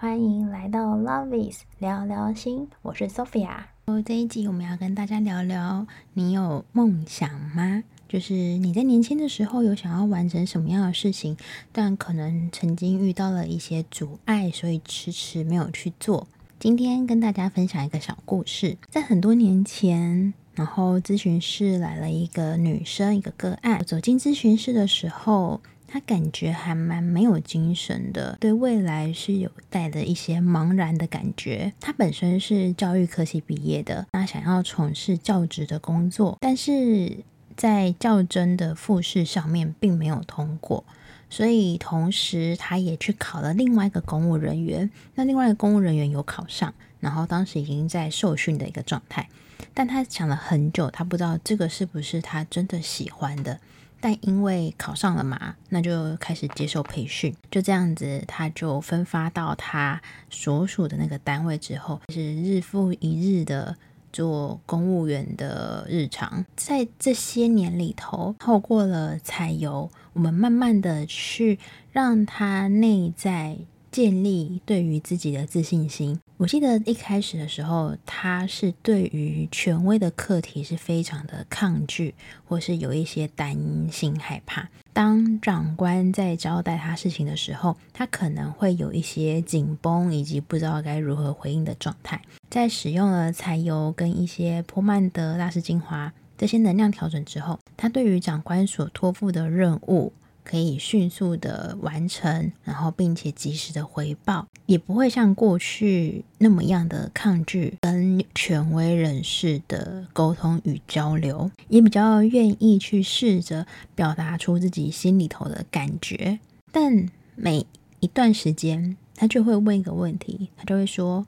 欢迎来到 Lovey's 聊聊心，我是 Sophia。这一集我们要跟大家聊聊，你有梦想吗？就是你在年轻的时候有想要完成什么样的事情，但可能曾经遇到了一些阻碍，所以迟迟没有去做。今天跟大家分享一个小故事，在很多年前，然后咨询室来了一个女生，一个个案。走进咨询室的时候，他感觉还蛮没有精神的，对未来是有带着一些茫然的感觉。他本身是教育科系毕业的，他想要从事教职的工作，但是在较真的复试上面并没有通过，所以同时他也去考了另外一个公务人员。那另外一个公务人员有考上，然后当时已经在受训的一个状态，但他想了很久，他不知道这个是不是他真的喜欢的。但因为考上了嘛，那就开始接受培训。就这样子，他就分发到他所属的那个单位之后，是日复一日的做公务员的日常。在这些年里头，透过了采油，我们慢慢的去让他内在。建立对于自己的自信心。我记得一开始的时候，他是对于权威的课题是非常的抗拒，或是有一些担心害怕。当长官在交代他事情的时候，他可能会有一些紧绷，以及不知道该如何回应的状态。在使用了柴油跟一些波曼德大师精华这些能量调整之后，他对于长官所托付的任务。可以迅速的完成，然后并且及时的回报，也不会像过去那么样的抗拒跟权威人士的沟通与交流，也比较愿意去试着表达出自己心里头的感觉。但每一段时间，他就会问一个问题，他就会说：“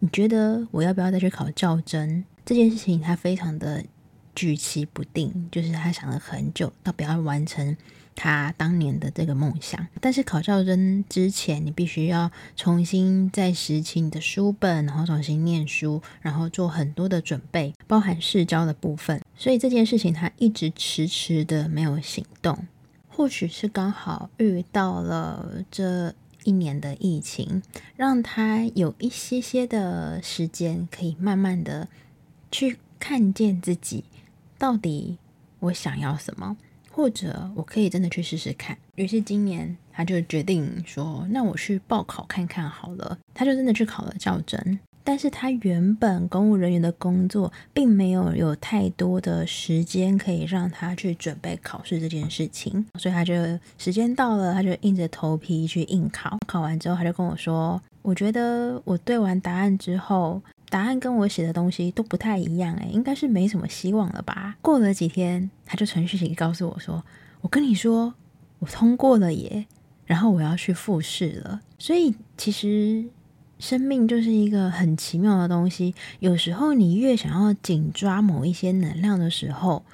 你觉得我要不要再去考教甄？”这件事情他非常的举棋不定，就是他想了很久，到不要完成。他当年的这个梦想，但是考教甄之前，你必须要重新再拾起你的书本，然后重新念书，然后做很多的准备，包含试教的部分。所以这件事情他一直迟迟的没有行动。或许是刚好遇到了这一年的疫情，让他有一些些的时间，可以慢慢的去看见自己到底我想要什么。或者我可以真的去试试看。于是今年他就决定说：“那我去报考看看好了。”他就真的去考了教甄。但是他原本公务人员的工作并没有有太多的时间可以让他去准备考试这件事情，所以他就时间到了，他就硬着头皮去应考。考完之后，他就跟我说：“我觉得我对完答案之后。”答案跟我写的东西都不太一样，诶，应该是没什么希望了吧？过了几天，他就传讯息告诉我说：“我跟你说，我通过了耶，然后我要去复试了。”所以其实生命就是一个很奇妙的东西，有时候你越想要紧抓某一些能量的时候，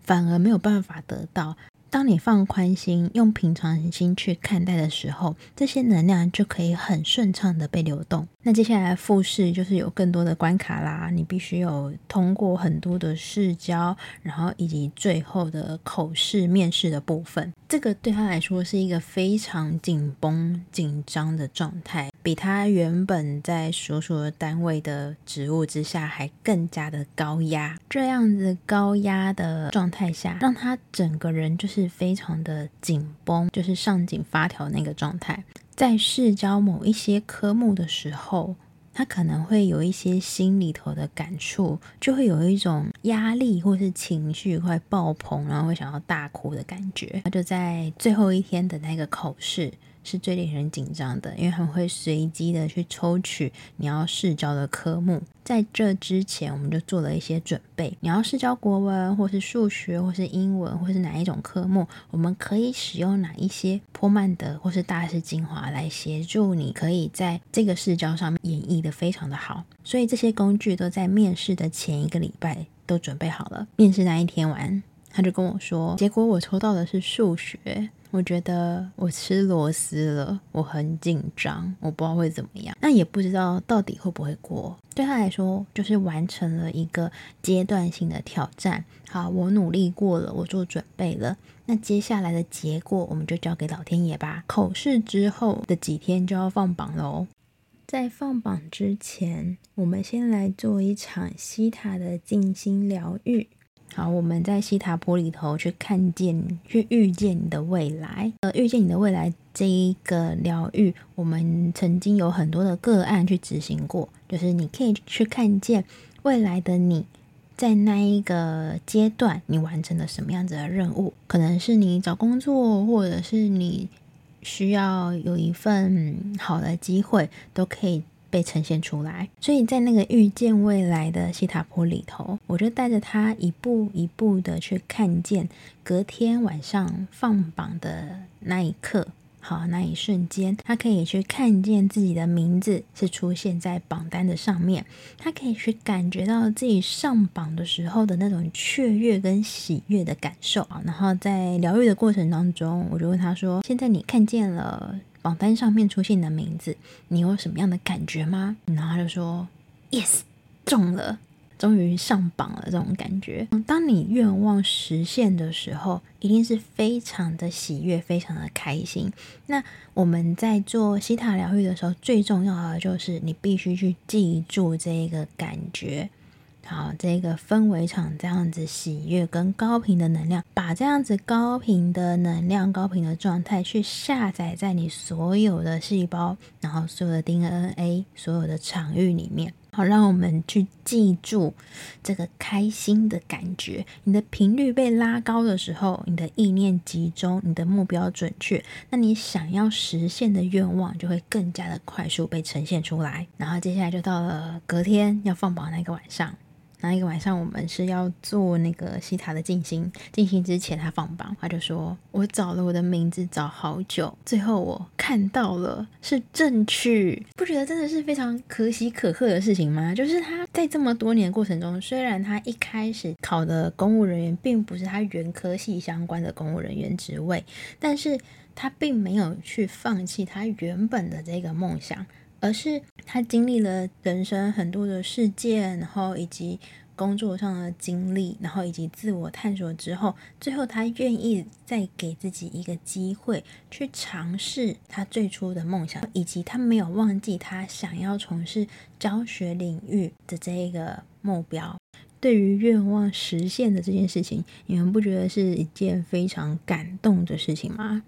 反而没有办法得到。当你放宽心，用平常心去看待的时候，这些能量就可以很顺畅的被流动。那接下来复试就是有更多的关卡啦，你必须有通过很多的试教，然后以及最后的口试面试的部分。这个对他来说是一个非常紧绷、紧张的状态，比他原本在所属的单位的职务之下还更加的高压。这样子高压的状态下，让他整个人就是非常的紧绷，就是上紧发条那个状态。在试教某一些科目的时候，他可能会有一些心里头的感触，就会有一种压力或是情绪快爆棚，然后会想要大哭的感觉。他就在最后一天的那个口试。是最令人紧张的，因为他们会随机的去抽取你要试教的科目。在这之前，我们就做了一些准备。你要试教国文，或是数学，或是英文，或是哪一种科目，我们可以使用哪一些波曼德或是大师精华来协助你，可以在这个试教上面演绎的非常的好。所以这些工具都在面试的前一个礼拜都准备好了。面试那一天完，他就跟我说，结果我抽到的是数学。我觉得我吃螺丝了，我很紧张，我不知道会怎么样，那也不知道到底会不会过。对他来说，就是完成了一个阶段性的挑战。好，我努力过了，我做准备了。那接下来的结果，我们就交给老天爷吧。口试之后的几天就要放榜喽。在放榜之前，我们先来做一场西塔的静心疗愈。好，我们在西塔波里头去看见、去遇见你的未来。呃，遇见你的未来这一个疗愈，我们曾经有很多的个案去执行过，就是你可以去看见未来的你。在那一个阶段，你完成了什么样子的任务？可能是你找工作，或者是你需要有一份好的机会，都可以被呈现出来。所以在那个遇见未来的西塔波里头，我就带着他一步一步的去看见隔天晚上放榜的那一刻。好，那一瞬间，他可以去看见自己的名字是出现在榜单的上面，他可以去感觉到自己上榜的时候的那种雀跃跟喜悦的感受。然后在疗愈的过程当中，我就问他说：“现在你看见了榜单上面出现你的名字，你有什么样的感觉吗？”然后他就说：“Yes，中了。”终于上榜了，这种感觉。当你愿望实现的时候，一定是非常的喜悦，非常的开心。那我们在做希塔疗愈的时候，最重要的就是你必须去记住这个感觉。好，这个氛围场这样子喜悦跟高频的能量，把这样子高频的能量、高频的状态去下载在你所有的细胞，然后所有的 DNA、所有的场域里面。好，让我们去记住这个开心的感觉。你的频率被拉高的时候，你的意念集中，你的目标准确，那你想要实现的愿望就会更加的快速被呈现出来。然后接下来就到了隔天要放榜那个晚上。那一个晚上，我们是要做那个西塔的静心。静心之前，他放榜，他就说：“我找了我的名字找好久，最后我看到了是正取。”不觉得真的是非常可喜可贺的事情吗？就是他在这么多年的过程中，虽然他一开始考的公务人员并不是他原科系相关的公务人员职位，但是他并没有去放弃他原本的这个梦想。而是他经历了人生很多的事件，然后以及工作上的经历，然后以及自我探索之后，最后他愿意再给自己一个机会去尝试他最初的梦想，以及他没有忘记他想要从事教学领域的这一个目标。对于愿望实现的这件事情，你们不觉得是一件非常感动的事情吗？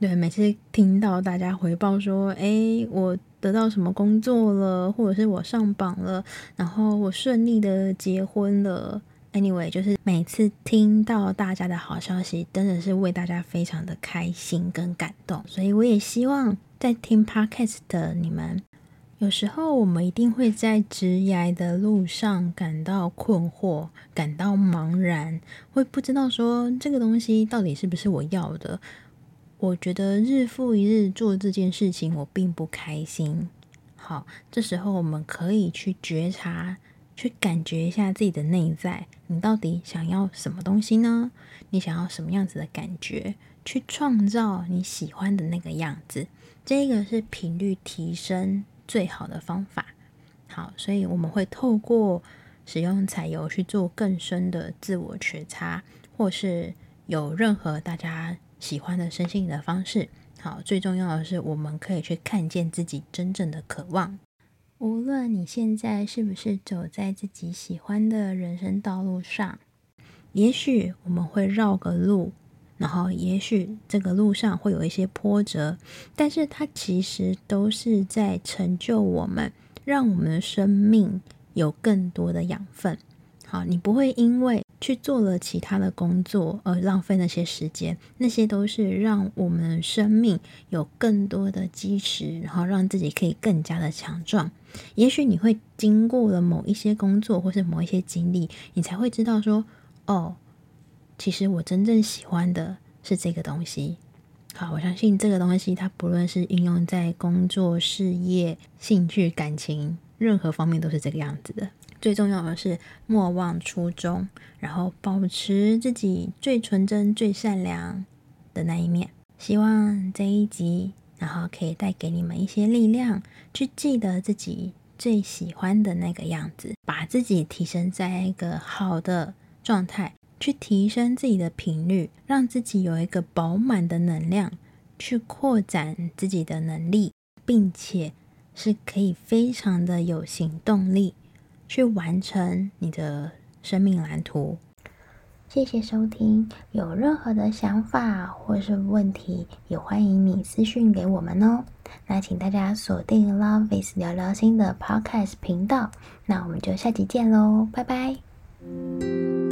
对，每次听到大家回报说，诶，我得到什么工作了，或者是我上榜了，然后我顺利的结婚了。Anyway，就是每次听到大家的好消息，真的是为大家非常的开心跟感动。所以我也希望在听 Podcast 的你们，有时候我们一定会在职涯的路上感到困惑，感到茫然，会不知道说这个东西到底是不是我要的。我觉得日复一日做这件事情，我并不开心。好，这时候我们可以去觉察，去感觉一下自己的内在，你到底想要什么东西呢？你想要什么样子的感觉？去创造你喜欢的那个样子，这个是频率提升最好的方法。好，所以我们会透过使用彩油去做更深的自我觉察，或是有任何大家。喜欢的身心灵的方式，好，最重要的是我们可以去看见自己真正的渴望。无论你现在是不是走在自己喜欢的人生道路上，也许我们会绕个路，然后也许这个路上会有一些波折，但是它其实都是在成就我们，让我们的生命有更多的养分。好，你不会因为去做了其他的工作，而浪费那些时间，那些都是让我们生命有更多的基石，然后让自己可以更加的强壮。也许你会经过了某一些工作，或是某一些经历，你才会知道说，哦，其实我真正喜欢的是这个东西。好，我相信这个东西，它不论是应用在工作、事业、兴趣、感情，任何方面都是这个样子的。最重要的是莫忘初衷，然后保持自己最纯真、最善良的那一面。希望这一集，然后可以带给你们一些力量，去记得自己最喜欢的那个样子，把自己提升在一个好的状态，去提升自己的频率，让自己有一个饱满的能量，去扩展自己的能力，并且是可以非常的有行动力去完成你的生命蓝图。谢谢收听，有任何的想法或是问题，也欢迎你私讯给我们哦。那请大家锁定 Love is 聊聊心的 Podcast 频道，那我们就下集见喽，拜拜。